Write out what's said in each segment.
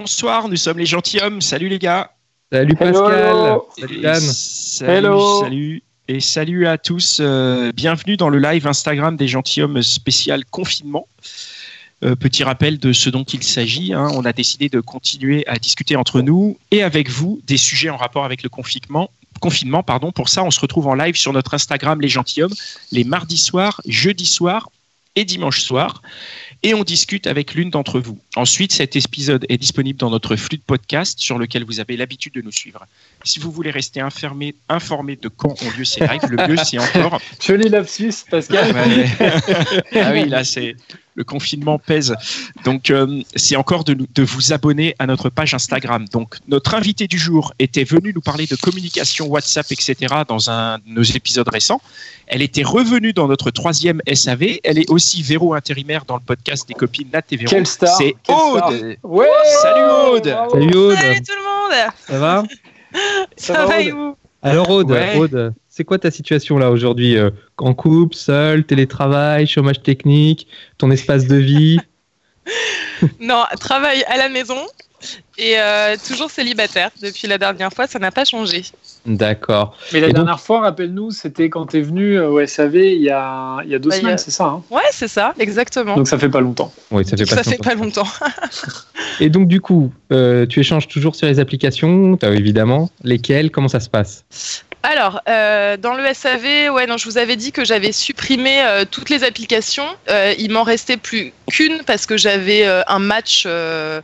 Bonsoir, nous sommes les gentilshommes. Salut les gars. Salut Pascal. hello. Salut Dan. Salut, Hello. salut. Et salut à tous. euh, bienvenue dans le live Instagram des gentilshommes spécial confinement. Euh, petit rappel de ce dont il s'agit. hein. On a décidé de continuer à discuter entre nous et avec vous des sujets en rapport avec le confinement. Confinement, pardon. Pour ça, on se retrouve en live sur notre Instagram Les Gentilhommes les mardis soirs, jeudis soirs et dimanche soir. Et on discute avec l'une d'entre vous. Ensuite, cet épisode est disponible dans notre flux de podcast sur lequel vous avez l'habitude de nous suivre. Si vous voulez rester informé, informé de quand ont lieu ces lives, le mieux c'est encore Joli lapsus, Pascal. Ouais. ah oui, là, c'est le confinement pèse. Donc, euh, c'est encore de, nous- de vous abonner à notre page Instagram. Donc, notre invité du jour était venue nous parler de communication WhatsApp, etc. dans un de nos épisodes récents. Elle était revenue dans notre troisième SAV. Elle est aussi Véro intérimaire dans le podcast des copines Nat et Véro. Quelle star. C'est. Aude. Ouais. Salut, Aude. Salut Aude. Salut tout le monde Ça va Ça, va, va et vous? Alors Aude, Ouais. Aude, c'est quoi ta situation là aujourd'hui euh, En couple, seul, télétravail, chômage technique, ton espace de vie? Non, travail à la maison et euh, toujours célibataire depuis la dernière fois, ça n'a pas changé. D'accord. Mais la Et donc- dernière fois, rappelle-nous, c'était quand t'es venu euh, au SAV il y a, il y a deux Bah, semaines, a- c'est ça hein? Ouais, c'est ça, exactement. Donc ça fait pas longtemps. Oui, ça fait pas ça fait longtemps. pas longtemps. Et donc du coup, euh, tu échanges toujours sur les applications, t'as- évidemment. Lesquelles? Comment ça se passe? Alors, euh, dans le SAV, ouais, non, je vous avais dit que j'avais supprimé euh, toutes les applications. Euh, il m'en restait plus qu'une parce que j'avais euh, un match euh,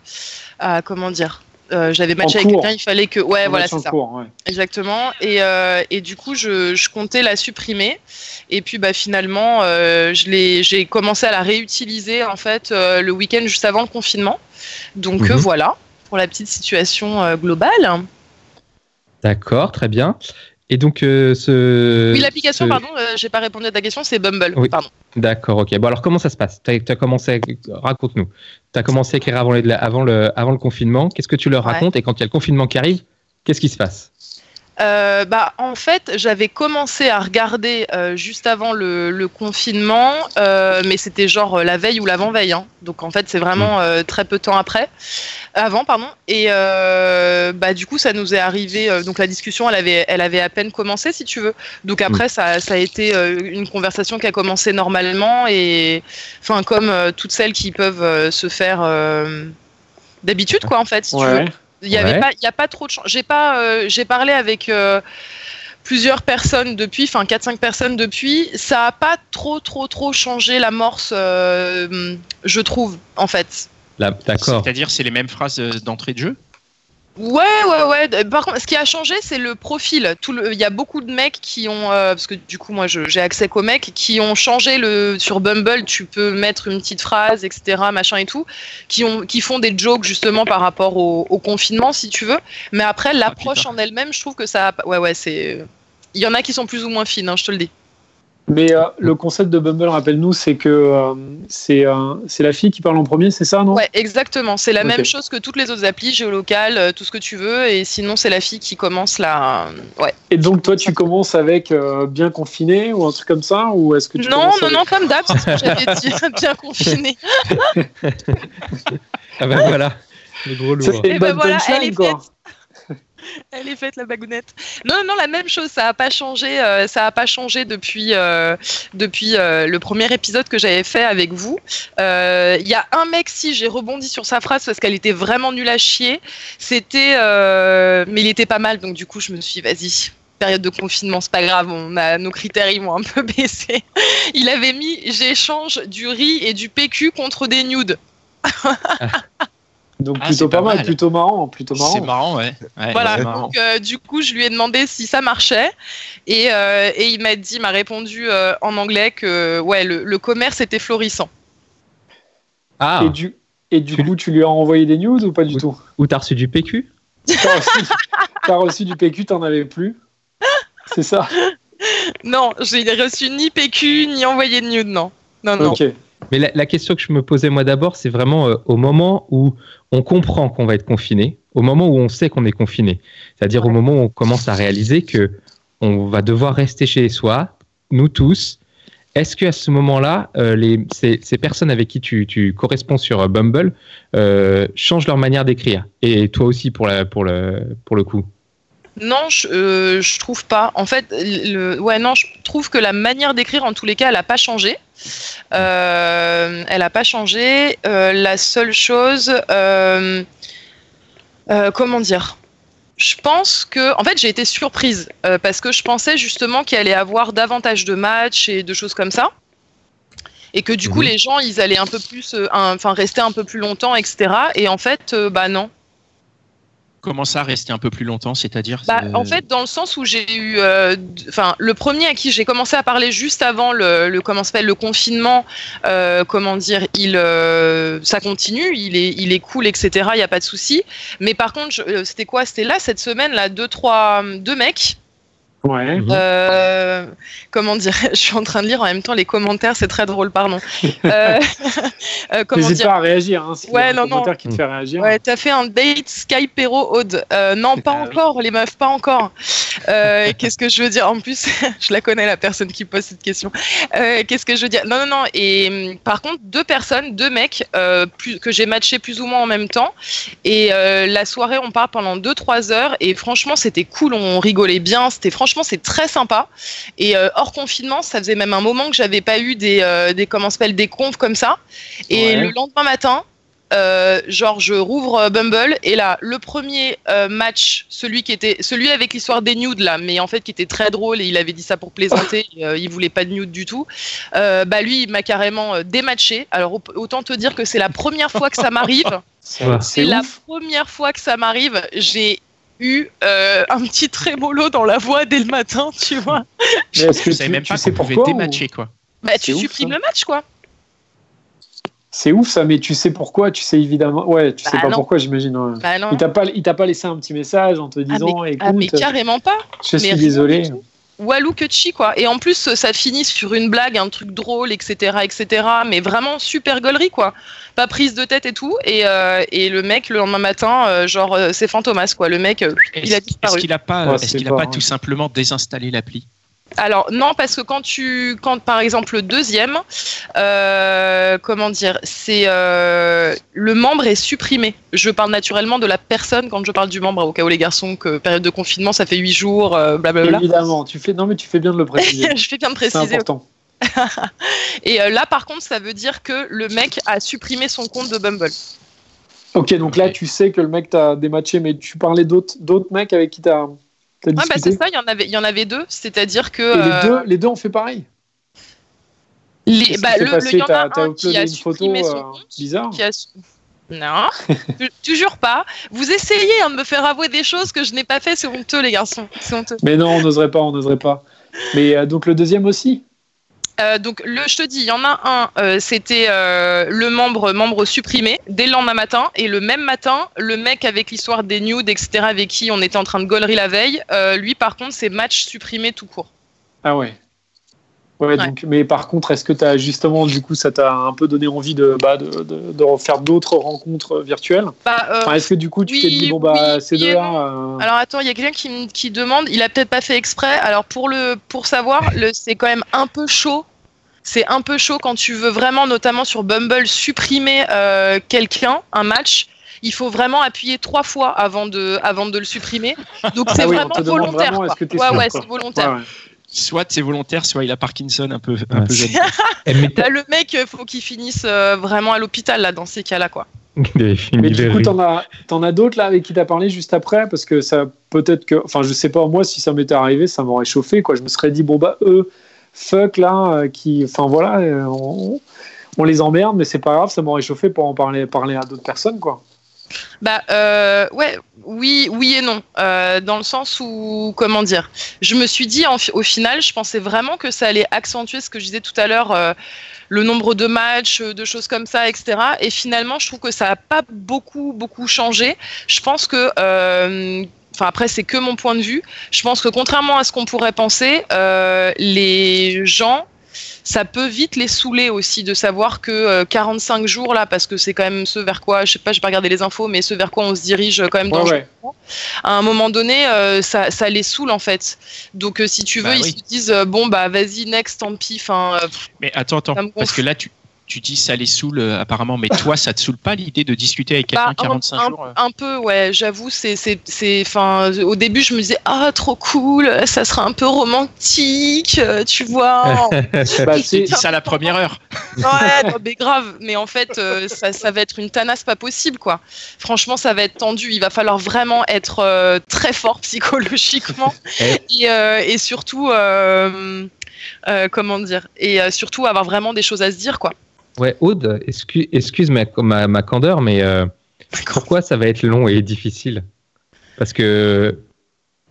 à comment dire. Euh, j'avais matché En avec quelqu'un, il fallait que ouais On voilà c'est ça cours, ouais. Exactement. Et, euh, et du coup, je, je comptais la supprimer. Et puis, bah, finalement, euh, je l'ai- j'ai commencé à la réutiliser en fait euh, le week-end juste avant le confinement. Donc Mhm. euh, voilà pour la petite situation euh, globale. D'accord, très bien. Et donc euh, ce... oui, l'application, ce- pardon, euh, j'ai pas répondu à ta question, c'est Bumble. Oui. Pardon. D'accord, ok. Bon alors comment ça se passe? T'as as commencé, à... raconte-nous. T'as commencé à écrire avant, les- avant, le, avant le confinement. Qu'est-ce que tu leur Ouais. racontes? Et quand il y a le confinement qui arrive, qu'est-ce qui se passe? Euh, bah, en fait, j'avais commencé à regarder euh, juste avant le, le confinement, euh, mais c'était genre euh, la veille ou l'avant-veille. hein. Donc en fait, c'est vraiment euh, très peu de temps après. Avant, pardon. Et euh, bah, du coup, ça nous est arrivé. euh, donc la discussion, elle avait, elle avait à peine commencé, si tu veux. Donc après, ça, ça a été euh, une conversation qui a commencé normalement et, enfin, comme toutes celles qui peuvent se faire euh, d'habitude, quoi, en fait, si tu veux. Il y avait Ouais. pas, il y a pas trop de chance. J'ai pas, euh, j'ai parlé avec euh, plusieurs personnes depuis, enfin 4-5 personnes depuis. Ça a pas trop, trop, trop changé l'amorce, euh, je trouve, en fait. D'accord. C'est-à-dire, c'est les mêmes phrases d'entrée de jeu? Ouais, ouais, ouais. Par contre, ce qui a changé, c'est le profil. Tout le, il y a beaucoup de mecs qui ont, euh, parce que du coup, moi, j'ai accès qu'aux mecs qui ont changé le sur Bumble. Tu peux mettre une petite phrase, etc., machin et tout, qui ont, qui font des jokes justement par rapport au, au confinement, si tu veux. Mais après, l'approche putain. en elle-même, je trouve que ça, a pas- ouais, ouais, c'est. Il y en a qui sont plus ou moins fines, hein, je te le dis. Mais euh, le concept de Bumble, rappelle-nous, c'est que euh, c'est euh, c'est la fille qui parle en premier, c'est ça, non? Ouais, exactement. C'est la même chose que toutes les autres applis, géolocales, euh, tout ce que tu veux. Et sinon, c'est la fille qui commence la. Ouais. Et donc toi, tu commences avec euh, bien confiné ou un truc comme ça, ou est-ce que tu Non, non, avec- non, comme d'hab, c'est ce que j'avais dit, bien confiné. Ah ben voilà, le gros Ça lourd. fait Et une ben voilà, elle est quoi. faite. Elle est faite la bagounette. Non, non, la même chose. Ça a pas changé. euh, ça a pas changé depuis euh, depuis euh, le premier épisode que j'avais fait avec vous. Il y a un mec si j'ai rebondi sur sa phrase parce qu'elle était vraiment nulle à chier. C'était, mais il était pas mal. Donc du coup, je me suis, vas-y. Période de confinement, c'est pas grave. On a nos critères, ils vont un peu baissé. Il avait mis, j'échange du riz et du PQ contre des nudes. Donc Ah, plutôt pas, pas mal, mal. plutôt marrant, plutôt marrant. C'est marrant, ouais. Ouais, Voilà, marrant. donc euh, du coup, je lui ai demandé si ça marchait. Et, euh, et il m'a dit, m'a répondu euh, en anglais que ouais, le, le commerce était florissant. Ah, Et du, Et du Tu- coup, tu lui as envoyé des news ou pas du tout? Ou t'as reçu du PQ T'as reçu, reçu du PQ, t'en avais plus? C'est ça? Non, j'ai reçu ni PQ, ni envoyé de nude, non. Non, non. Ok. Mais la, la question que je me posais moi d'abord, c'est vraiment euh, au moment où on comprend qu'on va être confiné, au moment où on sait qu'on est confiné, c'est-à-dire au moment où on commence à réaliser que on va devoir rester chez soi, nous tous. Est-ce qu'à ce moment-là, euh, les, ces, ces personnes avec qui tu, tu corresponds sur euh, Bumble euh, changent leur manière d'écrire? Et toi aussi pour, la, pour, le, pour le coup? Non, je, euh, je trouve pas. En fait, le, ouais, non, je trouve que la manière d'écrire, en tous les cas, elle a pas changé. Euh, elle a pas changé. Euh, la seule chose, comment dire? Je pense que, en fait, j'ai été surprise parce que je pensais justement qu'il allait avoir davantage de matchs et de choses comme ça. Et que du coup, Mhm. les gens, ils allaient un peu plus, euh, enfin, rester un peu plus longtemps, etc. Et en fait, euh, bah non. Comment ça, rester un peu plus longtemps C'est-à-dire Bah, euh, En fait, dans le sens où j'ai eu, euh, enfin, le premier à qui j'ai commencé à parler juste avant le, le comment s'appelle le confinement, euh, comment dire, il, euh, ça continue, il est, il est cool, etc. Il y a pas de souci. Mais par contre, c'était quoi? C'était là cette semaine, là, deux, trois, deux mecs. Ouais. Euh, comment dire Je suis en train de lire en même temps les commentaires, c'est très drôle, pardon. Euh, euh, comment N'hésite pas à réagir. Hein, y a Ouais, un non, non. commentaire qui te fait réagir. Ouais, t'as fait un date Skypero Aude. Euh, non, pas encore, les meufs, pas encore. Qu'est-ce que je veux dire? En plus, je la connais, la personne qui pose cette question. Qu'est-ce que je veux dire? Non, non, non. Et hum, par contre, deux personnes, deux mecs plus, que j'ai matché plus ou moins en même temps. Et la soirée, on part pendant 2-3 heures. Et franchement, c'était cool, on rigolait bien. C'était franchement, c'est très sympa. Et euh, hors confinement, ça faisait même un moment que j'avais pas eu des, euh, des comment s'appelle, des confs comme ça. Et Ouais. le lendemain matin, euh, genre je rouvre euh, Bumble et là le premier euh, match celui qui était celui avec l'histoire des nudes là mais en fait qui était très drôle et il avait dit ça pour plaisanter et, euh, il voulait pas de nudes du tout bah lui il m'a carrément dématché alors au- autant te dire que c'est la première fois que ça m'arrive C'est la première fois que ça m'arrive j'ai eu euh, un petit trémolo dans la voix dès le matin tu vois Mais est-ce que Je savais tu, même tu pas sais qu'on pouvait ou- dématcher, quoi. bah C'est tu ouf, supprimes ça. le match quoi C'est ouf ça, mais tu sais pourquoi Tu sais évidemment. Ouais, tu sais Bah pas non. pourquoi, j'imagine. ouais. bah non Il t'a pas, il t'a pas laissé un petit message en te disant, ah mais écoute, carrément pas je suis mais rien désolé. Walou que chi quoi. Et en plus ça finit sur une blague, un truc drôle, etc., etc. Mais vraiment super gaulerie quoi. Pas prise de tête et tout. Et, euh, et le mec le lendemain matin, euh, genre euh, c'est Fantomas quoi. Le mec, euh, il a Est-ce disparu. est-ce qu'il a pas, Ouais, qu'il a pas, pas hein. tout simplement désinstallé l'appli? Alors non parce que quand tu, quand par exemple le deuxième, euh, comment dire, c'est euh, le membre est supprimé. Je parle naturellement de la personne quand je parle du membre. Au cas où les garçons que période de confinement ça fait huit jours, euh, blablabla. Évidemment, tu fais. Non, mais tu fais bien de le préciser. je fais bien de C'est préciser. important. Et euh, là, par contre, ça veut dire que le mec a supprimé son compte de Bumble. Ok, donc là, tu sais que le mec t'a dématché, mais tu parlais d'autres, mecs avec qui t'as Ouais, bah c'est ça, il y en avait, il y en avait deux. C'est-à-dire que Et les euh, deux, les deux ont fait pareil. les- bah, le, passé le- y en a un qui uploadé a une photo son euh, compte. bizarre. qui a su- Non, toujours pas. Vous essayez hein, de me faire avouer des choses que je n'ai pas fait. C'est honteux, les garçons. Honteux. Mais non, on n'oserait pas, on n'oserait pas. Mais euh, donc le deuxième aussi. Euh, donc, le, je te dis, il y en a un, euh, c'était euh, le membre, membre supprimé dès le lendemain matin. Et le même matin, le mec avec l'histoire des nudes, etc., avec qui on était en train de gaulerie la veille, euh, lui, par contre, c'est match supprimé tout court. Ah ouais. Ouais, donc, mais par contre, est-ce que tu as justement, du coup, ça t'a un peu donné envie de, bah, de, de, de refaire d'autres rencontres virtuelles? Bah, euh, Enfin, Est-ce que du coup, tu oui, t'es dit, bon, bah, oui, ces deux-là. euh, Alors attends, il y a quelqu'un qui, qui demande, il a peut-être pas fait exprès. Alors pour le pour savoir, c'est quand même un peu chaud. C'est un peu chaud quand tu veux vraiment, notamment sur Bumble, supprimer euh, quelqu'un, un match. Il faut vraiment appuyer trois fois avant de avant de le supprimer. Donc c'est Ah oui, vraiment volontaire. vraiment, ouais ouais, c'est volontaire. ouais, ouais. Soit c'est volontaire, soit il a Parkinson un peu, un Ouais. peu jeune. Mais t'as- Là, le mec, euh, faut qu'il finisse euh, vraiment à l'hôpital là dans ces cas-là quoi. des Mais du coup, t'en as, t'en as d'autres là avec qui t'as parlé juste après? Parce que ça peut-être que, enfin, je sais pas moi si ça m'était arrivé, ça m'aurait chauffé quoi. Je me serais dit bon bah eux, fuck là, euh, qui, enfin voilà, euh, on, on les emmerde, mais c'est pas grave, ça m'aurait chauffé pour en parler, parler à d'autres personnes quoi. Bah euh, ouais, oui, oui et non, euh, dans le sens où comment dire, je me suis dit au final, je pensais vraiment que ça allait accentuer ce que je disais tout à l'heure, euh, le nombre de matchs, de choses comme ça, etc. Et finalement, je trouve que ça n'a pas beaucoup beaucoup changé. Je pense que Enfin après c'est que mon point de vue. Je pense que contrairement à ce qu'on pourrait penser, les gens ça peut vite les saouler aussi de savoir que 45 euh, jours là, parce que c'est quand même ce vers quoi, je sais pas, je vais pas regarder les infos, mais ce vers quoi on se dirige quand même dans À un moment donné, euh, ça, ça, les saoule en fait. Donc euh, si tu veux, bah ils se disent bon bah vas-y next, tant pis. Enfin. mais attends, attends, parce que là tu tu dis ça les saoule euh, apparemment, mais toi, ça te saoule pas l'idée de discuter avec quelqu'un 45 bah, jours euh Un peu, ouais, j'avoue, c'est, c'est, enfin, au début, je me disais, ah, trop cool, ça sera un peu romantique, euh, tu vois. bah, c'est ça la première heure. ouais, mais grave, mais en fait, ça, ça, va être une tanasse pas possible, quoi. Franchement, ça va être tendu, il va falloir vraiment être très fort psychologiquement eh. et, et, surtout. comment dire et surtout avoir vraiment des choses à se dire quoi Ouais, Aude, excuse, excuse ma, ma, candeur, mais euh, pourquoi ça va être long et difficile? Parce que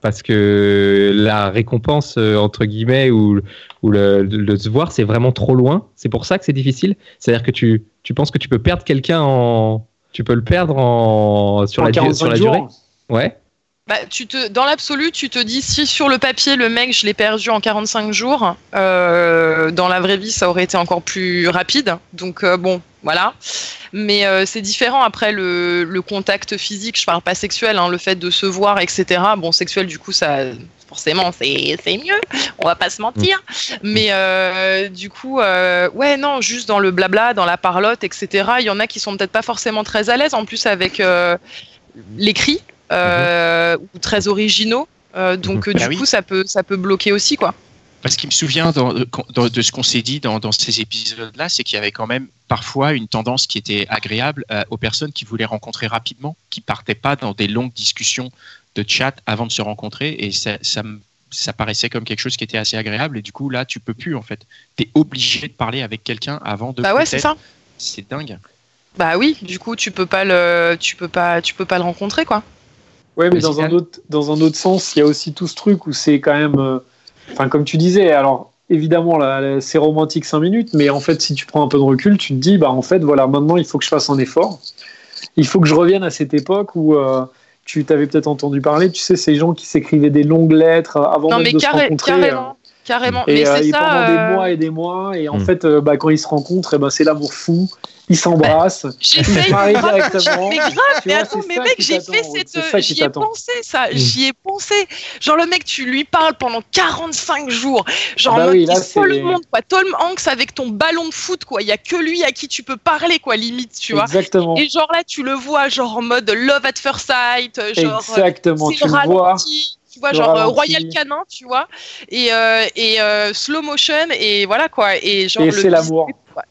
parce que la récompense euh, entre guillemets ou, ou le, le, se voir c'est vraiment trop loin? C'est pour ça que c'est difficile? C'est-à-dire que tu, tu penses que tu peux perdre quelqu'un en tu peux le perdre en sur la, sur la durée? Ouais. Bah, tu te, dans l'absolu, tu te dis si sur le papier le mec je l'ai perdu en 45 jours, euh, dans la vraie vie ça aurait été encore plus rapide. Donc euh, bon, voilà. Mais euh, c'est différent après le, le, contact physique. Je parle pas sexuel, hein, le fait de se voir, etc. Bon, sexuel du coup ça forcément c'est mieux. On va pas se mentir. Mais euh, du coup, euh, ouais non, juste dans le blabla, dans la parlotte, etc. Il y en a qui sont peut-être pas forcément très à l'aise. En plus avec l'écrit euh, ou très originaux. Euh, donc mhm. du bah coup, ça peut, ça peut bloquer aussi, quoi. Parce qu'il me souvient de ce qu'on s'est dit dans, ces épisodes-là, c'est qu'il y avait quand même parfois une tendance qui était agréable euh, aux personnes qui voulaient rencontrer rapidement, qui partaient pas dans des longues discussions de chat avant de se rencontrer, et ça, ça, paraissait comme quelque chose qui était assez agréable. Et du coup, là, tu peux plus en fait. Tu es obligé de parler avec quelqu'un avant de. Bah ouais, c'est ça. C'est dingue. Bah oui, du coup, tu peux pas le, tu peux pas, tu peux pas le rencontrer, quoi. Ouais, mais dans un, autre, dans un autre sens, il y a aussi tout ce truc où c'est quand même. Euh, enfin, comme tu disais, alors évidemment, là, c'est romantique 5 minutes, mais en fait, si tu prends un peu de recul, tu te dis, bah en fait, voilà, maintenant, il faut que je fasse un effort. Il faut que je revienne à cette époque où. Euh, tu t'avais peut-être entendu parler, tu sais, ces gens qui s'écrivaient des longues lettres avant de se rencontrer. Carrément. Euh, Carrément. Et, mais c'est ça, pendant des mois et des mois. Et en hmm. fait, bah, quand ils se rencontrent, eh ben, c'est l'amour fou ils s'embrassent, ils se marient directement. Mais grave, mais attends, mais mec, j'ai fait cette. J'y ai pensé, ça. Mm. J'y ai pensé. Genre, le mec, tu lui parles pendant 45 jours. Genre, bah oui, tout le monde, quoi. Tom Hanks avec ton ballon de foot, quoi. Il y a que lui à qui tu peux parler, quoi, limite, tu vois. Exactement. Et genre là, tu le vois, genre en mode love at first sight. Genre, Exactement, tu le vois tu vois, genre euh, Royal Canin, tu vois, et, euh, et euh, slow motion, et voilà quoi. Et genre, et c'est l'amour.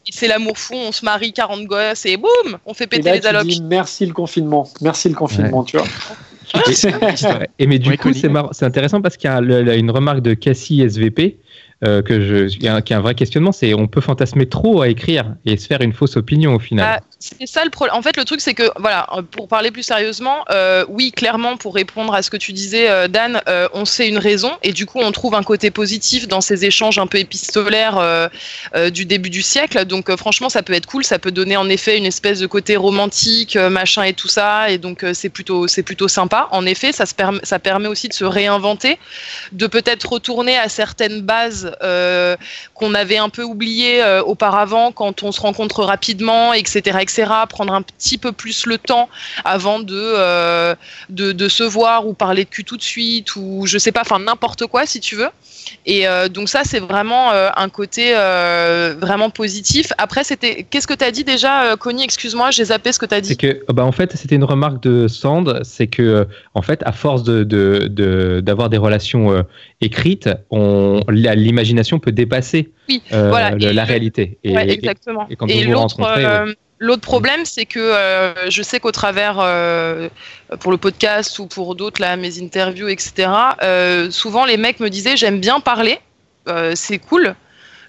C'est l'amour fou, on se marie 40 gosses et boum, on fait péter les allocs. merci le confinement, merci le confinement, tu vois. et, mais du coup, c'est intéressant parce qu'il y a une remarque de Cassie SVP euh, que je, qui, a, un vrai questionnement, c'est on peut fantasmer trop à écrire et se faire une fausse opinion au final. Ah, c'est ça le problème. En fait, le truc, c'est que, voilà, pour parler plus sérieusement, euh, oui, clairement, pour répondre à ce que tu disais, euh, Dan, on sait une raison et du coup, on trouve un côté positif dans ces échanges un peu épistolaires du début du siècle. Donc, franchement, ça peut être cool. Ça peut donner en effet une espèce de côté romantique, machin et tout ça. Et donc, c'est plutôt, c'est plutôt sympa. En effet, ça, permet, aussi de se réinventer, de peut-être retourner à certaines bases euh, qu'on avait un peu oublié euh, auparavant quand on se rencontre rapidement, etc. Prendre un petit peu plus le temps avant de, euh, de, de, se voir ou parler de cul tout de suite ou je sais pas, enfin n'importe quoi si tu veux. Et euh, donc ça, c'est vraiment euh, un côté vraiment positif. Après, c'était, qu'est-ce que tu as dit déjà, Connie? Excuse-moi, j'ai zappé ce que tu as dit. C'est que, bah, en fait, c'était une remarque de Sand, c'est que, en fait, à force de, d'avoir des relations écrites, on, l'imagination peut dépasser la réalité. Et, exactement. Et, quand vous vous rencontrez, L'autre problème, c'est que euh, je sais qu'au travers, euh, pour le podcast ou pour d'autres, mes interviews, etc., euh, souvent les mecs me disaient j'aime bien parler, c'est cool,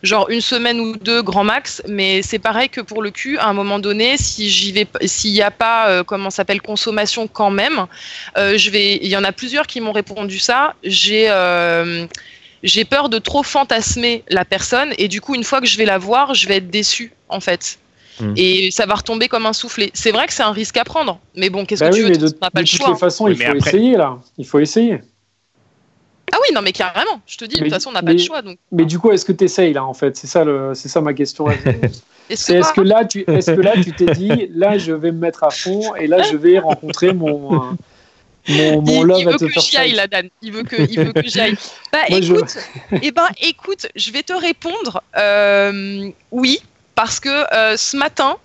genre une semaine ou deux grand max. Mais c'est pareil que pour le cul, à un moment donné, s'il n'y a pas, comment s'appelle, consommation quand même, je. Il y en a plusieurs qui m'ont répondu ça. J'ai j'ai peur de trop fantasmer la personne et du coup, une fois que je vais la voir, je vais être déçue en fait. Hmm. Et ça va retomber comme un soufflet. C'est vrai que c'est un risque à prendre, mais bon, qu'est-ce bah que tu veux De, pas de toutes les hein. façons, il faut essayer là. Il faut essayer. Ah oui, non, mais carrément. Je te dis, de toute façon, on n'a pas le choix. Donc... Mais du coup, est-ce que tu essayes là, en fait? C'est ça, le... c'est ça ma question. est-ce que, est que, là, tu, est-ce que là, tu t'es dit, là, je vais me mettre à fond et là, je vais rencontrer mon. Euh, mon, mon il, love il veut que j'y aille, là, Dan. Il veut que, il veut que j'y aille. Bah, écoute, je... eh ben, écoute, je vais te répondre euh, oui, parce que euh, ce matin,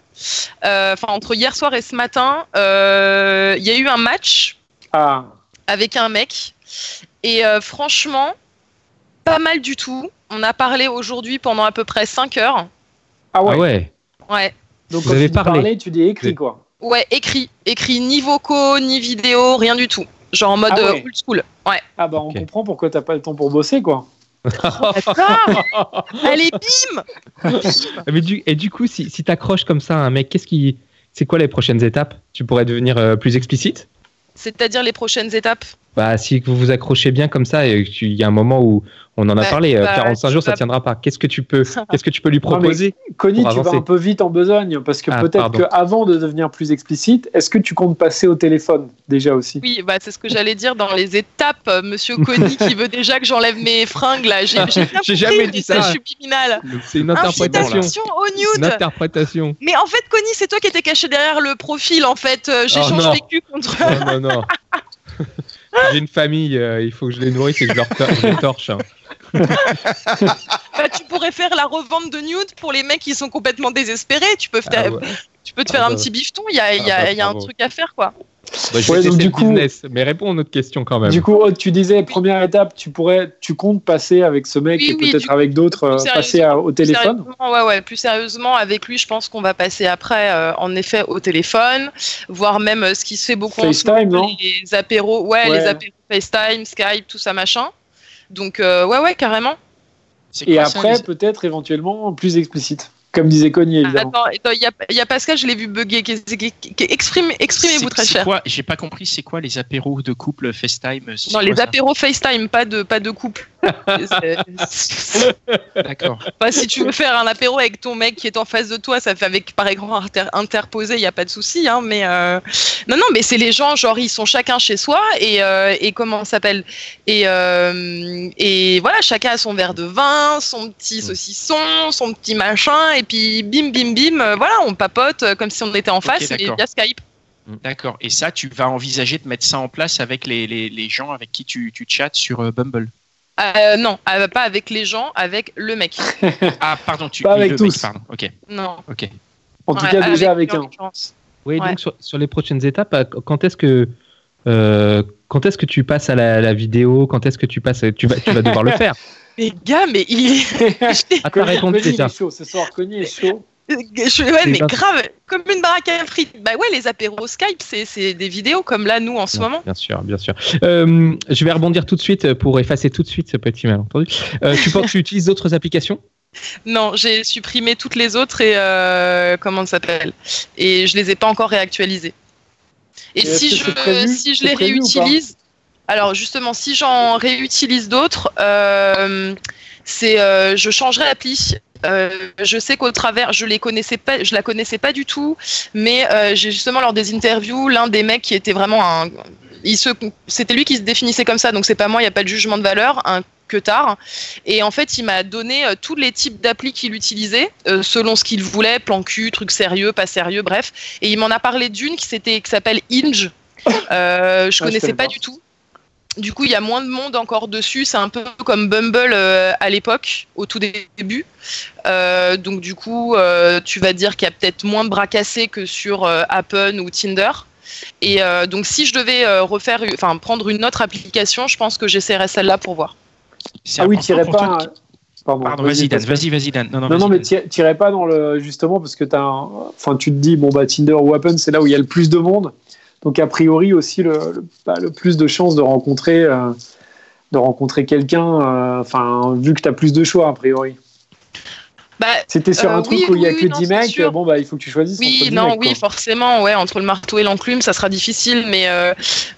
euh, enfin, entre hier soir et ce matin, euh, il y a eu un match ah. avec un mec et euh, franchement, pas mal du tout. On a parlé aujourd'hui pendant à peu près 5 heures. Ah ouais ah ouais. Ouais. Donc vous avez parlé, tu dis écrit quoi Ouais, écrit. Écrit ni vocaux, ni vidéo, rien du tout. Genre en mode ah old school. Ouais. Ah bah on comprend pourquoi t'as pas le temps pour bosser quoi. Allez, bim. Mais du, Et du coup, si, si t'accroches comme ça à un mec, qu'est-ce qui, c'est quoi les prochaines étapes? Tu pourrais devenir euh, plus explicite? C'est-à-dire les prochaines étapes? Bah, si vous vous accrochez bien comme ça, et il y a un moment où on en a bah, parlé, 45 bah, jours, ça tiendra pas. Qu'est-ce que tu peux, qu'est-ce que tu peux lui proposer Connie, tu vas un peu vite en besogne parce que ah, peut-être qu'avant de devenir plus explicite, est-ce que tu comptes passer au téléphone déjà aussi? Oui, bah, c'est ce que j'allais dire dans les étapes. Euh, Monsieur Connie qui veut déjà que j'enlève mes fringues là. J'ai jamais dit ça. C'est une interprétation. au nude. Une interprétation. Mais en fait, Connie, c'est toi qui étais caché derrière le profil. En fait, euh, j'échange oh, vécu contre. Non, non, non. J'ai une famille, euh, il faut que je les nourrisse et que je leur torche. Hein. bah, tu pourrais faire la revente de nude pour les mecs qui sont complètement désespérés. Tu peux, faire, ah tu peux te faire ah un bah. petit bifton. Il y a, y a, ah y a un truc à faire, quoi. Bah, je vais du coup, business, mais réponds à notre question quand même. Du coup, tu disais première étape, tu pourrais, tu comptes passer avec ce mec et peut-être avec d'autres, euh, passer au téléphone. Ouais, ouais, plus sérieusement, avec lui, je pense qu'on va passer après, euh, en effet, au téléphone, voire même euh, ce qui se fait beaucoup FaceTime, non les apéros, ouais, les apéros FaceTime, Skype, tout ça machin. Donc, ouais, ouais, carrément. Et après, peut-être éventuellement plus explicite. Comme disait Connie, ah, évidemment. attends, il y, a Pascal, je l'ai vu bugger. Exprimez, exprimez-vous très cher. J'ai pas compris, c'est quoi les apéros de couple FaceTime Non, les apéros FaceTime, pas de, pas de couple. D'accord. si tu veux faire un apéro avec ton mec qui est en face de toi, ça fait avec par écran interposé, il n'y a pas de souci. Hein, mais euh, non, non, mais c'est les gens, genre ils sont chacun chez soi et, euh, et comment s'appelle? Et, euh, et voilà, chacun a son verre de vin, son petit mm. saucisson, son petit machin et puis bim, bim, bim, voilà, on papote comme si on était en face et via Skype. Mm. D'accord. Et ça, tu vas envisager de mettre ça en place avec les, les, les gens avec qui tu, tu chattes sur Bumble? Euh, non, euh, pas avec les gens, avec le mec. ah, pardon, tu pas avec tous. pardon. Ok. Non. Ok. En tout cas, déjà avec, un. Oui, donc sur, les prochaines étapes, euh, quand est-ce que quand est-ce que tu passes à la, vidéo? Quand est-ce que tu passes Tu vas, tu vas devoir le faire? Mais gars, mais il est. à ta réponse. Chaud, ce soir, Connie est chaud. Je, ouais, mais grave, comme une baraque à frites. Bah ouais, les apéros Skype, c'est des vidéos comme là, nous, en ce moment. Bien sûr, bien sûr. Euh, je vais rebondir tout de suite pour effacer tout de suite ce petit malentendu. Euh, tu penses que tu utilises d'autres applications? Non, j'ai supprimé toutes les autres et euh, comment ça s'appelle? Et je les ai pas encore réactualisées. Et, si je, si je les réutilise, alors justement, si j'en réutilise d'autres, c'est je changerai l'appli euh, je sais qu'au travers, je les connaissais pas, je la connaissais pas du tout, mais euh, j'ai justement lors des interviews, l'un des mecs qui était vraiment un, il se, c'était lui qui se définissait comme ça, donc c'est pas moi, il n'y a pas de jugement de valeur, un que tard. Et en fait, il m'a donné euh, tous les types d'applis qu'il utilisait, selon ce qu'il voulait, plan cul, truc sérieux, pas sérieux, bref. Et il m'en a parlé d'une qui s'était, qui s'appelle Inge. je connaissais pas du tout. Du coup, il y a moins de monde encore dessus. C'est un peu comme Bumble euh, à l'époque, au tout début. Euh, donc, du coup, euh, tu vas dire qu'il y a peut-être moins de bras cassés que sur Apple ou Tinder. Et donc, si je devais refaire, enfin, prendre une autre application, je pense que j'essaierais celle-là pour voir. Ah oui, t'irais pas. Pardon, vas-y, Dan, vas-y, vas-y, Dan. Non, non, non, mais t'irais pas dans le. Justement, parce que as enfin, tu te dis, bon, bah, Tinder ou Apple, c'est là où il y a le plus de monde. Donc a priori aussi le, bah, le, plus de chances de rencontrer, euh, de rencontrer quelqu'un, euh, enfin vu que tu plus de choix a priori. Bah, C'était sur un truc où il y a que 10 mecs, bon bah il faut que tu choisisses. Oui, non, oui, forcément, ouais, entre le marteau et l'enclume, ça sera difficile, mais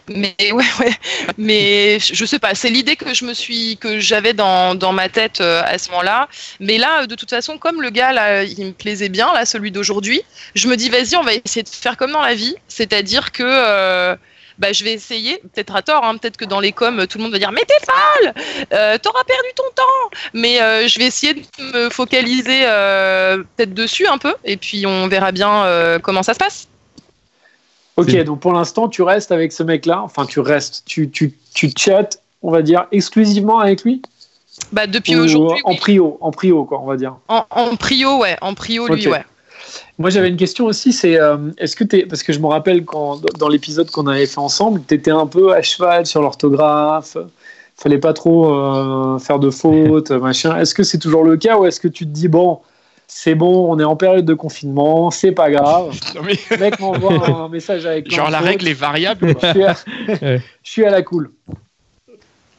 mais ouais, ouais, mais je sais pas, c'est l'idée que je me suis, que j'avais dans, dans ma tête à ce moment-là. Mais là, de toute façon, comme le gars là, il me plaisait bien là, celui d'aujourd'hui, je me dis vas-y, on va essayer de faire comme dans la vie, c'est-à-dire que bah, je vais essayer, peut-être à tort, hein, peut-être que dans les coms, tout le monde va dire Mais t'es folle euh, T'auras perdu ton temps Mais euh, je vais essayer de me focaliser euh, peut-être dessus un peu, et puis on verra bien comment ça se passe. Ok, donc pour l'instant, tu restes avec ce mec-là, enfin, tu restes, tu, tu, tu chattes, on va dire, exclusivement avec lui? Bah, depuis aujourd'hui. En prio, en prio, quoi, on va dire. En, en prio, ouais, en prio, lui, ouais. Moi, j'avais une question aussi, c'est euh, est-ce que tu parce que je me rappelle quand dans l'épisode qu'on avait fait ensemble, tu étais un peu à cheval sur l'orthographe, fallait pas trop euh, faire de fautes, machin. Est-ce que c'est toujours le cas ou est-ce que tu te dis bon, c'est bon, on est en période de confinement, c'est pas grave. Le mec m'envoie un message avec genre la règle est variable. je suis à la cool.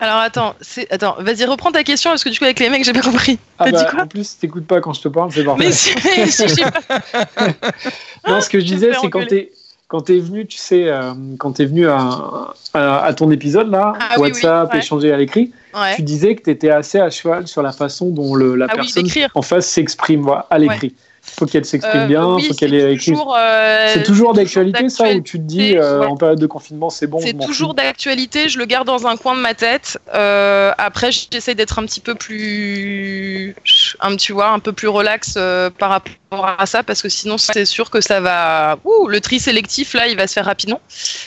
Alors attends, attends, vas-y reprends ta question parce que du coup avec les mecs j'ai pas compris. Ah bah, en plus t'écoutes pas quand je te parle, c'est parfait. Mais si, pas. non, ce que je disais c'est quand t'es quand t'es venu, tu sais, euh, quand t'es venu à, à, ton épisode là, ah WhatsApp, échanger à l'écrit, tu disais que t'étais assez à cheval sur la façon dont le, la ah personne en face s'exprime à l'écrit faut qu'elle s'exprime euh, bien, il faut qu'elle ait écrit. Euh, c'est toujours d'actualité ça où tu te dis euh, en période de confinement c'est bon. C'est toujours d'actualité, je le garde dans un coin de ma tête. après j'essaie d'être un petit peu plus, un tu vois, un peu plus relax par rapport à ça parce que sinon c'est sûr que ça va. Ouh, le tri sélectif là il va se faire rapidement.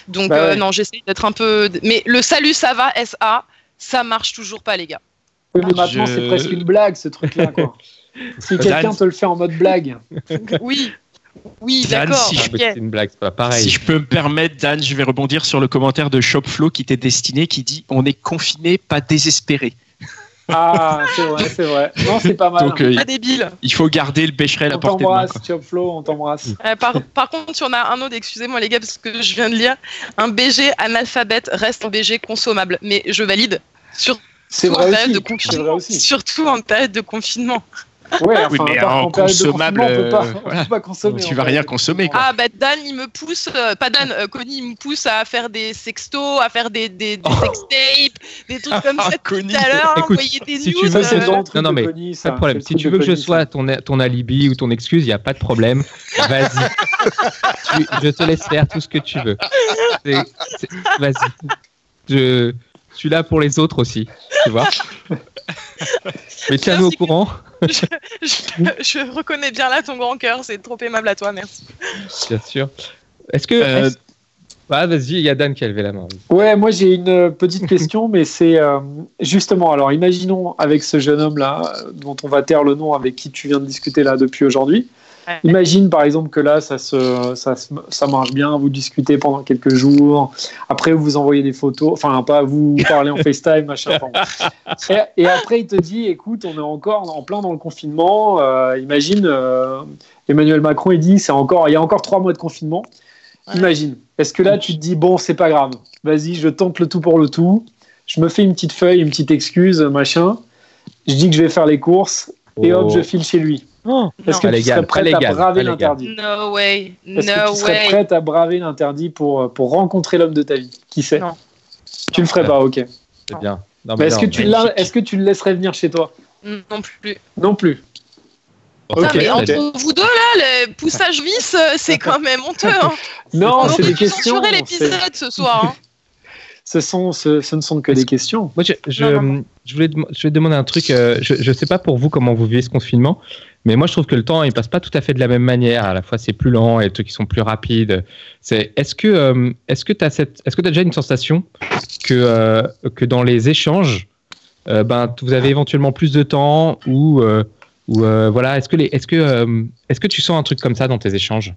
Donc bah non j'essaie d'être un peu. Mais le salut ça va SA ça marche toujours pas les gars. mais maintenant c'est presque une blague ce truc là quoi. Si quelqu'un te le fait en mode blague. Oui. Oui, d'accord. Si, je... une blague, pas pareil. si je peux me permettre, Dan, je vais rebondir sur le commentaire de Shopflow qui t'est destiné, qui dit On est confiné, pas désespéré. Ah, c'est vrai, c'est vrai. Non, c'est pas mal. Donc, euh, pas débile. Il faut garder le bécherel à portée de main. On t'embrasse, Shopflow, on t'embrasse. Euh, par, par, contre, si on a un autre, excusez-moi les gars, parce que je viens de lire, un BG analphabète reste un BG consommable. Mais je valide. Surtout en période de confinement. Surtout en période de confinement. Ouais, oui, mais en, consommable, on peut pas, euh, pas consommer. Tu vas rien consommer. Quoi. Ah bah Dan, il me pousse, euh, pas Dan, euh, Connie, il me pousse à faire des sextos, à faire des, des, des oh. sextapes, des trucs comme ça tout à l'heure, envoyer des si news. Tu veux, non, non, mais Connie, pas de problème. Si tu veux que je sois ton, ton alibi ou ton excuse, il n'y a pas de problème. Vas-y. je te laisse faire tout ce que tu veux. Vas-y. Je suis là pour les autres aussi, tu vois. Mais tiens-nous au courant. Je, reconnais bien là ton grand cœur, c'est trop aimable à toi, merci. Bien sûr. Est-ce que. Euh, ah, vas-y, il y a Dan qui a levé la main. Ouais, moi j'ai une petite question, mais c'est euh, justement, alors imaginons avec ce jeune homme-là, dont on va taire le nom, avec qui tu viens de discuter là depuis aujourd'hui. Imagine par exemple que là, ça, se, ça, ça, marche bien, vous discutez pendant quelques jours, après vous envoyez des photos, enfin pas vous parlez en FaceTime, machin. Et, après il te dit, écoute, on est encore en plein dans le confinement, euh, imagine, euh, Emmanuel Macron il dit, c'est encore, il y a encore trois mois de confinement. Imagine, est-ce que là tu te dis, bon, c'est pas grave, vas-y, je tente le tout pour le tout, je me fais une petite feuille, une petite excuse, machin, je dis que je vais faire les courses, et hop, je oh. file chez lui. Est-ce que tu serais prête à braver l'interdit? No way. Est-ce que tu serais prête à braver l'interdit pour, pour rencontrer l'homme de ta vie? Qui sait? Non. Tu le ferais pas, ok. C'est bien. est-ce que, tu est que tu le laisserais venir chez toi? Non plus. Non plus. mais entre vous deux là, le poussage vis, euh, c'est quand même honteux. Hein. non, c'est des questions. On l'épisode ce soir. Hein. Ce, sont, ce, ne sont que des questions. Moi, je, je, voulais, je vais demander un truc. Euh, je ne sais pas pour vous comment vous vivez ce confinement, mais moi, je trouve que le temps, il passe pas tout à fait de la même manière. À la fois, c'est plus lent et trucs qui sont plus rapides. C'est, est-ce que, euh, est-ce que tu as cette, est-ce que tu as déjà une sensation que, euh, que dans les échanges, euh, ben, vous avez éventuellement plus de temps ou, ou voilà, est-ce que les, est-ce que, est-ce que tu sens un truc comme ça dans tes échanges?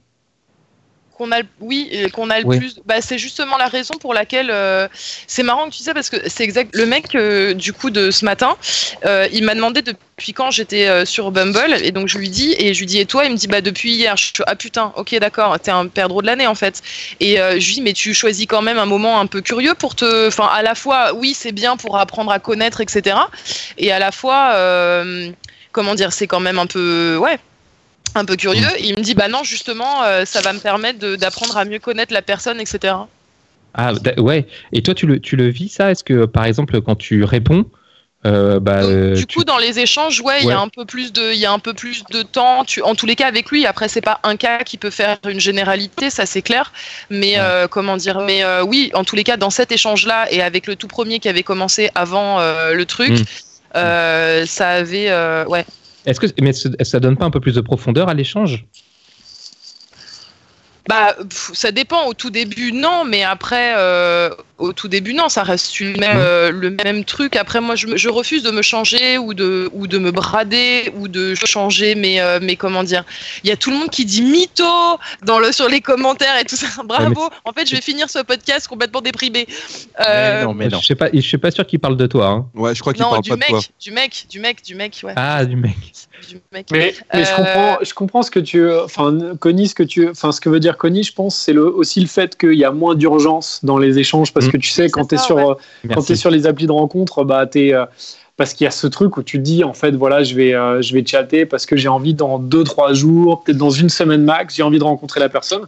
Qu'on a oui qu'on a le plus. Bah, c'est justement la raison pour laquelle euh, c'est marrant que tu sais parce que c'est exact le mec euh, du coup de ce matin euh, il m'a demandé depuis quand j'étais sur Bumble et donc je lui dis et je lui dis et toi? Il me dit bah depuis hier. Je suis ah putain ok d'accord t'es un perdreau de l'année en fait. Et je lui dis mais tu choisis quand même un moment un peu curieux pour te enfin à la fois oui c'est bien pour apprendre à connaître etc et à la fois comment dire, c'est quand même un peu, ouais, un peu curieux. Mm. il me dit, bah non, justement, ça va me permettre d'apprendre à mieux connaître la personne, etc. Ah ouais. Et toi, tu le, tu le vis ça? Est-ce que par exemple, quand tu réponds, euh, bah, euh, du coup, dans les échanges, ouais, il y a un peu plus de, il y a un peu plus de temps. Tu, en tous les cas, avec lui, après, c'est pas un cas qui peut faire une généralité, ça c'est clair. Mais euh, comment dire Mais oui, en tous les cas, dans cet échange-là et avec le tout premier qui avait commencé avant le truc, hmm. ça avait, ouais. Est-ce que, mais ça donne pas un peu plus de profondeur à l'échange? Bah, ça dépend. Au tout début, non, mais après, euh, au tout début, non, ça reste le même, euh, le même truc. Après, moi, je, refuse de me changer ou de, ou de me brader ou de changer mes, euh, mes comment dire. Il y a tout le monde qui dit mytho dans le, sur les commentaires et tout ça. Bravo. en fait, je vais finir ce podcast complètement déprimé. non, mais non. Je sais pas, je suis pas sûr qu'il parle de toi. Hein. Ouais, je crois qu'il parle pas mec, de toi. Du mec, du mec, du mec, ouais. Ah, du mec. Mais, mais je comprends, je comprends ce que tu, enfin, Connie, ce que tu, enfin, ce que veut dire Connie, je pense, c'est le, aussi le fait qu'il y a moins d'urgence dans les échanges parce mm. Que tu sais, quand tu es, sur, quand es sur les applis de rencontre, bah, es, euh, parce qu'il y a ce truc où tu te dis, en fait, voilà, je vais, euh, je vais chatter parce que j'ai envie dans 2-3 jours, peut-être dans une semaine max, j'ai envie de rencontrer la personne.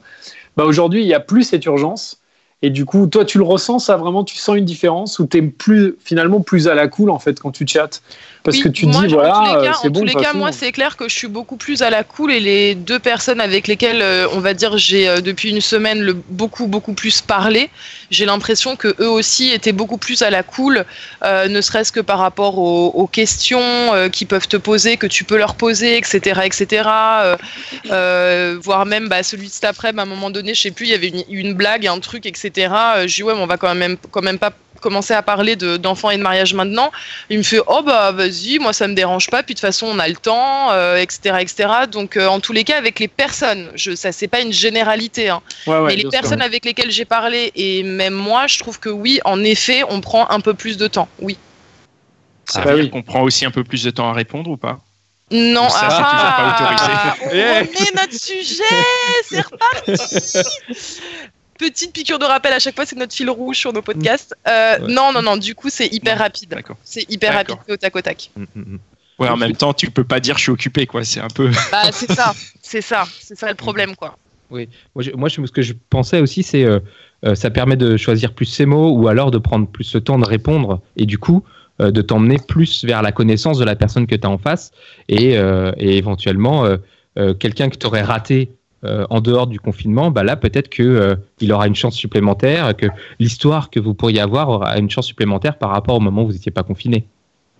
Bah, Aujourd'hui, il n'y a plus cette urgence. Et du coup, toi, tu le ressens, ça vraiment, tu sens une différence ou tu es plus, finalement plus à la cool en fait quand tu chattes? Parce que tu dis voilà euh, c'est bon en tous les cas moi c'est clair que je suis beaucoup plus à la cool et les deux personnes avec lesquelles euh, on va dire j'ai euh, depuis une semaine le, beaucoup beaucoup plus parlé j'ai l'impression que eux aussi étaient beaucoup plus à la cool ne serait-ce que par rapport aux, questions qu'ils peuvent te poser que tu peux leur poser etc etc voire même bah, celui de cet après à un moment donné je sais plus il y avait une, blague un truc etc je dis ouais mais on va quand quand même pas commencer à parler d'enfants et de mariage maintenant, il me fait oh bah vas-y, moi ça me dérange pas, puis de toute façon on a le temps, etc., euh, etc. Donc euh, en tous les cas avec les personnes, je, ça c'est pas une généralité, hein. mais les personnes avec lesquelles j'ai parlé et même moi, je trouve que oui, en effet, on prend un peu plus de temps, oui. Ça veut dire qu'on prend aussi un peu plus de temps à répondre ou pas? Non, ça, toujours pas autorisé. On remet notre sujet, c'est reparti petite piqûre de rappel à chaque fois, c'est notre fil rouge sur nos podcasts. Euh, non, non, non, du coup, c'est hyper rapide. C'est hyper rapide, au tac au tac. Mm, mm, mm. Ouais, en même temps, tu peux pas dire je suis occupé, quoi. C'est un peu. Bah, c'est ça, c'est ça, c'est ça le problème, quoi. Oui, moi, je, ce que je pensais aussi, c'est euh, euh, ça permet de choisir plus ses mots ou alors de prendre plus le temps de répondre et du coup de t'emmener plus vers la connaissance de la personne que tu as en face et, et éventuellement quelqu'un que tu aurais raté euh, en dehors du confinement, bah là peut-être que euh, aura une chance supplémentaire, que l'histoire que vous pourriez avoir aura une chance supplémentaire par rapport au moment où vous n'étiez pas confiné.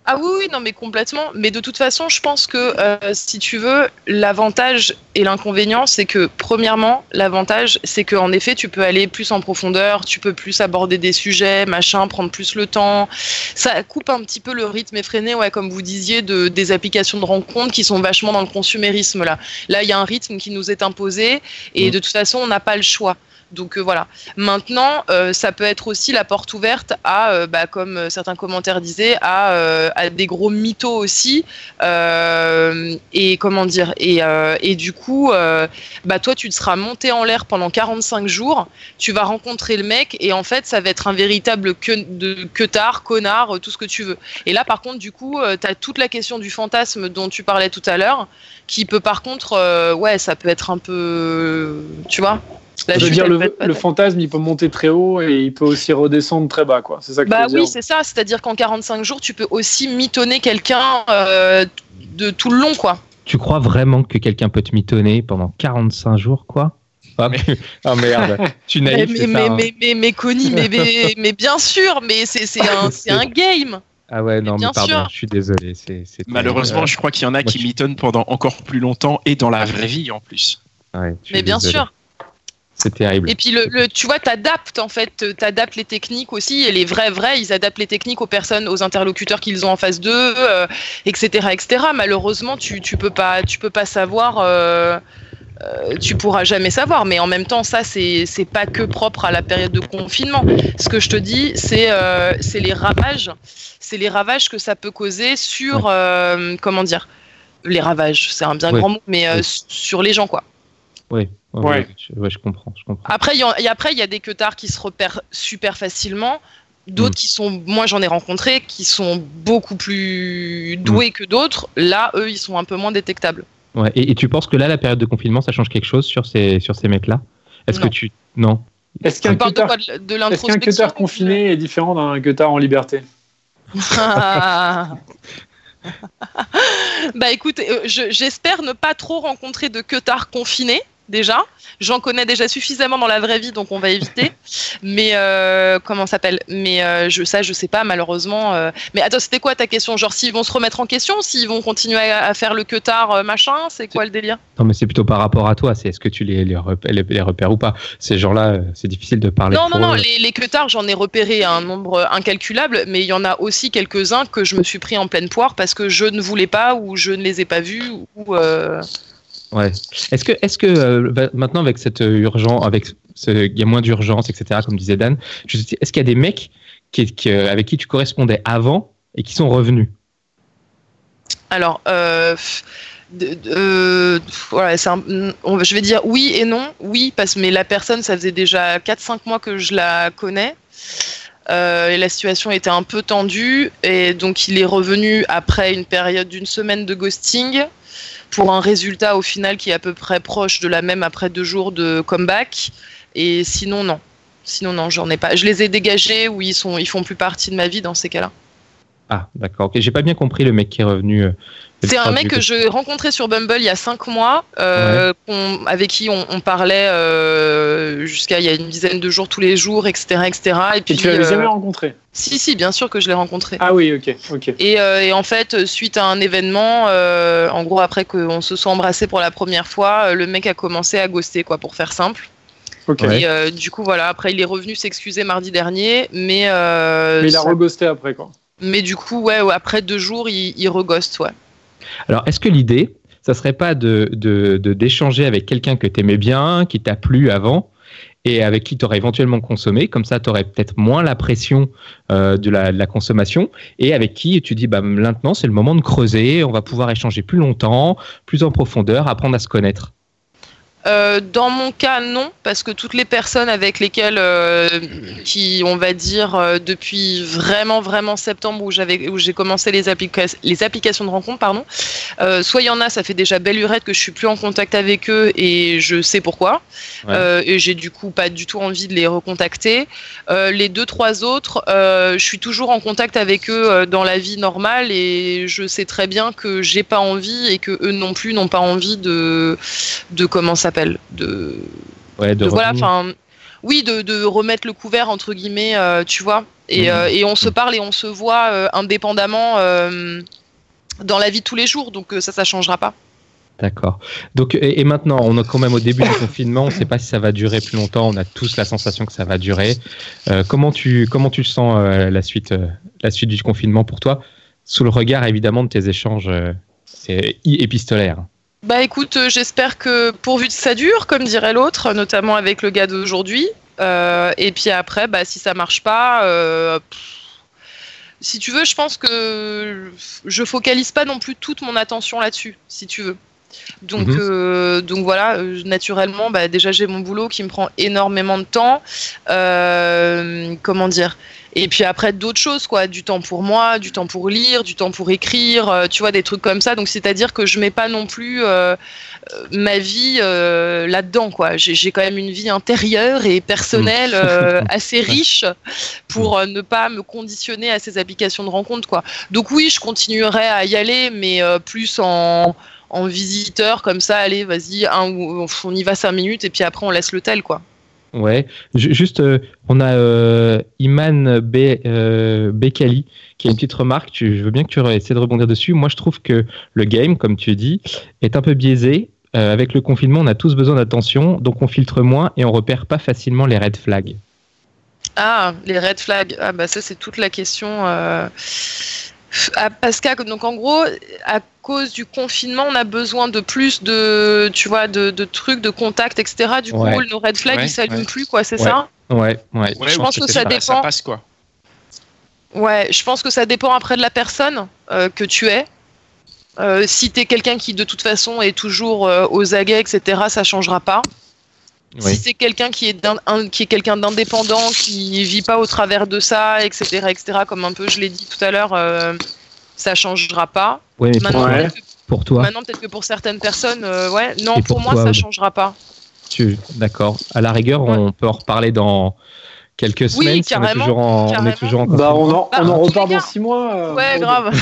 Ah oui, oui, non, mais complètement. Mais de toute façon, je pense que euh, si tu veux, l'avantage et l'inconvénient, c'est que premièrement, l'avantage, c'est qu'en effet, tu peux aller plus en profondeur, tu peux plus aborder des sujets, machin, prendre plus le temps. Ça coupe un petit peu le rythme effréné, ouais, comme vous disiez, de, des applications de rencontres qui sont vachement dans le consumérisme là. Là, il y a un rythme qui nous est imposé et mmh. de toute façon, on n'a pas le choix. Donc euh, voilà. Maintenant, euh, ça peut être aussi la porte ouverte à, euh, bah, comme certains commentaires disaient, à, des gros mythos aussi. et comment dire et, du coup, bah, toi, tu te seras monté en l'air pendant 45 jours. Tu vas rencontrer le mec et en fait, ça va être un véritable que, que tard, connard, tout ce que tu veux. Et là, par contre, du coup, tu as toute la question du fantasme dont tu parlais tout à l'heure, qui peut par contre, ouais, ça peut être un peu, tu vois, je veux dire, le, fantasme, il peut monter très haut et il peut aussi redescendre très bas, quoi. C'est ça que Bah oui, c'est ça. C'est-à-dire qu'en 45 jours, tu peux aussi mitonner quelqu'un euh, de tout le long, quoi. Tu crois vraiment que quelqu'un peut te mitonner pendant 45 jours, quoi? Ah, ah, merde, tu naïf, mais, mais, hein. mais, mais, mais, Connie, mais, mais, bien sûr, mais c'est un, un game. Ah ouais, non, mais pardon, je suis désolé. Malheureusement, je crois qu'il y en a qui mitonnent pendant encore plus longtemps et dans la vraie vie en plus. Ouais, mais bien sûr. C'est terrible. Et puis, le, tu vois, tu adaptes en fait, tu adaptes les techniques aussi, et les vrais, vrais, ils adaptent les techniques aux personnes, aux interlocuteurs qu'ils ont en face d'eux, etc., euh, etc. Malheureusement, tu, tu peux pas, tu peux pas savoir. Euh, euh, tu pourras jamais savoir, mais en même temps, ça, c'est pas que propre à la période de confinement. Ce que je te dis, c'est c'est les ravages, c'est les ravages que ça peut causer sur, comment dire, les ravages, c'est un bien grand mot, mais sur les gens, quoi. Oui. Ouais, Je, comprends, je comprends. Après, il y, a, après, il y a des queutards qui se repèrent super facilement. D'autres Mm. qui sont, moi j'en ai rencontré, qui sont beaucoup plus doués que d'autres. Là, eux, ils sont un peu moins détectables. Ouais. Et, et tu penses que là, la période de confinement, ça change quelque chose sur ces, sur ces mecs-là? Est-ce que Non. tu. Non. Est-ce qu'un cutter, confiné est différent d'un cutter en liberté? Bah écoute, euh, je- j'espère ne pas trop rencontrer de queutards confinés déjà. J'en connais déjà suffisamment dans la vraie vie, donc on va éviter. Mais euh, comment ça s'appelle? Mais euh, je, ça, je sais pas malheureusement. euh. Mais attends, c'était quoi ta question? Genre s'ils vont se remettre en question, s'ils vont continuer à, à faire le queutard euh, machin, c'est quoi le délire? Non, mais c'est plutôt par rapport à toi. C'est est-ce que tu les, les, repères, les, les repères ou pas? Ces gens-là, euh, c'est difficile de parler. Non, non, pour non, eux. les, les queutards, j'en ai repéré un nombre incalculable, mais il y en a aussi quelques-uns que je me suis pris en pleine poire parce que je ne voulais pas ou je ne les ai pas vus ou. Euh, Ouais. Est-ce que, est-ce que euh, maintenant avec cette urgence, avec ce, il y a moins d'urgence, etc. Comme disait Dan, est-ce qu'il y a des mecs euh, avec qui tu correspondais avant et qui sont revenus? Alors, euh, euh, voilà, on- je vais dire oui et non. Oui, parce mais la personne, ça faisait déjà 4-5 mois que je la connais. Euh, et la situation était un peu tendue. Et donc, il est revenu après une période d'une semaine de ghosting pour un résultat au final qui est à peu près proche de la même après deux jours de comeback. Et sinon, non. Sinon, non, j'en ai pas. Je les ai dégagés ou ils, sont, ils font plus partie de ma vie dans ces cas-là. Ah, d'accord. Ok, j'ai pas bien compris le mec qui est revenu. euh, C'est un mec du- que j'ai rencontré sur Bumble il y a cinq mois, euh, avec qui on, on parlait euh, jusqu'à il y a une dizaine de jours tous les jours, etc. etc. Et puis, Et tu l'avais euh, jamais rencontré Si, si, bien sûr que je l'ai rencontré. Ah oui, ok, ok. Et, euh, et en fait, suite à un événement, euh, en gros, après qu'on se soit embrassé pour la première fois, le mec a commencé à ghoster, quoi, pour faire simple. ok. Ouais. Et euh, du coup, voilà, après, il est revenu s'excuser mardi dernier, mais, euh, Mais il a ça- reghosté après, quoi. Mais du coup, ouais, après deux jours, il, il reghoste, ouais. Alors, est-ce que l'idée, ça serait pas de d'échanger avec quelqu'un que tu aimais bien, qui t'a plu avant, et avec qui tu aurais éventuellement consommé, comme ça tu aurais peut-être moins la pression euh, de, la, de la consommation, et avec qui tu dis, bah, maintenant c'est le moment de creuser, on va pouvoir échanger plus longtemps, plus en profondeur, apprendre à se connaître? Euh, dans mon cas, non, parce que toutes les personnes avec lesquelles, euh, qui, on va dire, euh, depuis vraiment, vraiment septembre où j'avais, où j'ai commencé les, applica- les applications de rencontre, pardon, soit il y en a, ça fait déjà belle lurette que je suis plus en contact avec eux et je sais pourquoi, Ouais. Et j'ai du coup pas du tout envie de les recontacter. Les deux, trois autres, je suis toujours en contact avec eux dans la vie normale et je sais très bien que j'ai pas envie et que eux non plus n'ont pas envie de, de comment ça s'appelle, de, Ouais, de voilà, enfin, oui, de, de remettre le couvert entre guillemets, euh, tu vois, et, Mhm. euh, et on se parle et on se voit euh, indépendamment dans la vie de tous les jours, donc ça, ça changera pas. D'accord. Donc, et, et maintenant, on est quand même au début du confinement. On ne sait pas si ça va durer plus longtemps. On a tous la sensation que ça va durer. Comment tu comment tu sens la suite la suite du confinement pour toi, sous le regard évidemment de tes échanges épistolaires. Bah écoute, euh, j'espère que pourvu que ça dure, comme dirait l'autre, notamment avec le gars d'aujourd'hui. Euh, et puis après, bah, si ça marche pas, euh, pff, si tu veux, je pense que je focalise pas non plus toute mon attention là-dessus, si tu veux. Donc, Mhm. euh, donc voilà, euh, naturellement, bah, déjà j'ai mon boulot qui me prend énormément de temps. Euh, comment dire? Et puis après d'autres choses, quoi, du temps pour moi, du temps pour lire, du temps pour écrire, euh, tu vois, des trucs comme ça. Donc c'est-à-dire que je mets pas non plus euh, euh, ma vie euh, là-dedans, quoi. J'ai quand même une vie intérieure et personnelle euh, assez riche pour euh, ne pas me conditionner à ces applications de rencontre, quoi. Donc oui, je continuerai à y aller, mais plus en en visiteur comme ça, allez, vas-y, on y va cinq minutes et puis après on laisse le tel, quoi. Ouais. Ju- Juste, euh, on a euh, Iman euh, Bekali qui a une petite remarque. Je veux bien que tu essaies de rebondir dessus. Moi, je trouve que le game, comme tu dis, est un peu biaisé. Euh, avec le confinement, on a tous besoin d'attention, donc on filtre moins et on repère pas facilement les red flags. Ah, les red flags. Ah bah ça c'est toute la question. Parce qu'à donc en gros, à cause du confinement, on a besoin de plus de, tu vois, de, de trucs, de contacts, etc. Du coup, Ouais. nos red flags, Ouais, ils s'allument ouais. plus, quoi, c'est Ouais. ça Ouais, ouais. Ouais, Je pense que ça ça, dépend. passe quoi. Ouais, je pense que ça dépend après de la personne euh, que tu es. Euh, si t'es quelqu'un qui de toute façon est toujours euh, aux aguets, etc., ça changera pas. Si c'est quelqu'un qui est, qui est quelqu'un d'indépendant, qui vit pas au travers de ça, etc., etc., comme un peu je l'ai dit tout à l'heure, euh, ça changera pas. Ouais, mais maintenant, pour, toi. Maintenant, peut-être que pour certaines personnes, euh, ouais, non, pour, moi, ça changera pas. D'accord. À la rigueur, on peut en reparler dans quelques semaines. Oui, carrément, on est toujours en, on est toujours en bah, on en, on en repart dans six mois. Euh, ouais, grave.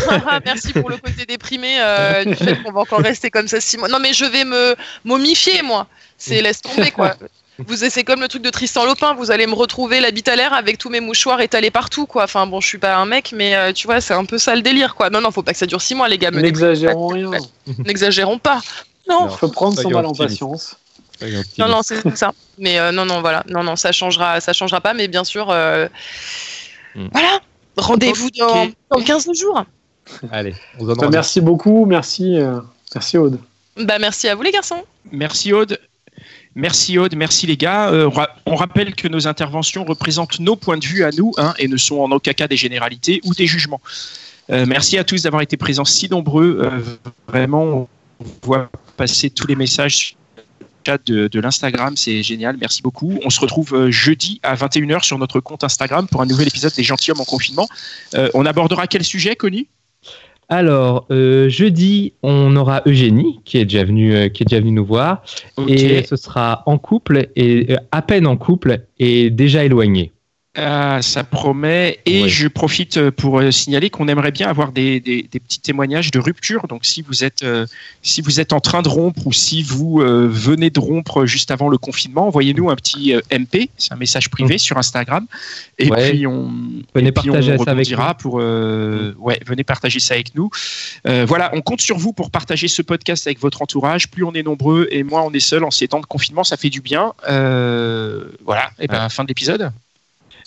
Merci pour le côté déprimé euh, du fait qu'on va encore rester comme ça six mois. Non, mais je vais me momifier, moi. C'est laisse tomber, quoi. Vous, c'est comme le truc de Tristan Lopin. Vous allez me retrouver l'habit à l'air avec tous mes mouchoirs étalés partout, quoi. Enfin, bon, je suis pas un mec, mais euh, tu vois, c'est un peu ça le délire, quoi. Non, non, faut pas que ça dure six mois, les gars. N'exagérons rien. N'exagérons pas. Non. Il faut prendre son mal en patience. Non, non, c'est ça. Mais euh, non, non, voilà. Non, non, ça changera, ça changera pas. Mais bien sûr, euh, hmm. voilà. Rendez-vous dans, 15 jours. Allez, on bah, Merci beaucoup. Merci, euh, merci Aude. Bah, merci à vous, les garçons. Merci Aude. Merci Aude, merci les gars. on rappelle que nos interventions représentent nos points de vue à nous hein, et ne sont en aucun cas des généralités ou des jugements. merci à tous d'avoir été présents si nombreux. vraiment, on voit passer tous les messages chat de, l'Instagram. C'est génial. Merci beaucoup. On se retrouve euh, jeudi à 21h sur notre compte Instagram pour un nouvel épisode des Gentilhommes en confinement. Euh, on abordera quel sujet, Connu alors, euh, jeudi, on aura Eugénie qui est déjà venue, qui est déjà venue nous voir. Et ce sera en couple, et à peine en couple, et déjà éloigné. Ah, ça promet. Et je profite euh, pour euh, signaler qu'on aimerait bien avoir des, des, des, petits témoignages de rupture. Donc, si vous êtes euh, si vous êtes en train de rompre ou si vous venez de rompre juste avant le confinement, envoyez-nous un petit MP, c'est un message privé mm. sur Instagram. Et puis on venez partager ça avec nous. pour ouais venez partager ça avec nous. voilà, on compte sur vous pour partager ce podcast avec votre entourage. Plus on est nombreux et moins on est seul en ces temps de confinement, ça fait du bien. voilà. Et ben fin de l'épisode.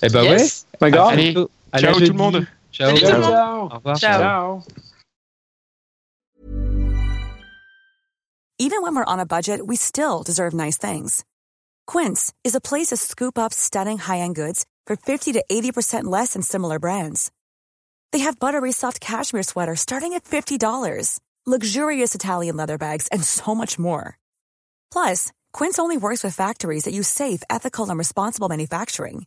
Eh ben yes. ouais. Pas grave. Allez, ciao tout le monde. Ciao. Ciao. Ciao. Au revoir. Ciao. Even when we're on a budget, we still deserve nice things. Quince is a place to scoop up stunning high-end goods for 50 to 80% less than similar brands. They have buttery soft cashmere sweaters starting at $50, luxurious Italian leather bags, and so much more. Plus, Quince only works with factories that use safe, ethical, and responsible manufacturing.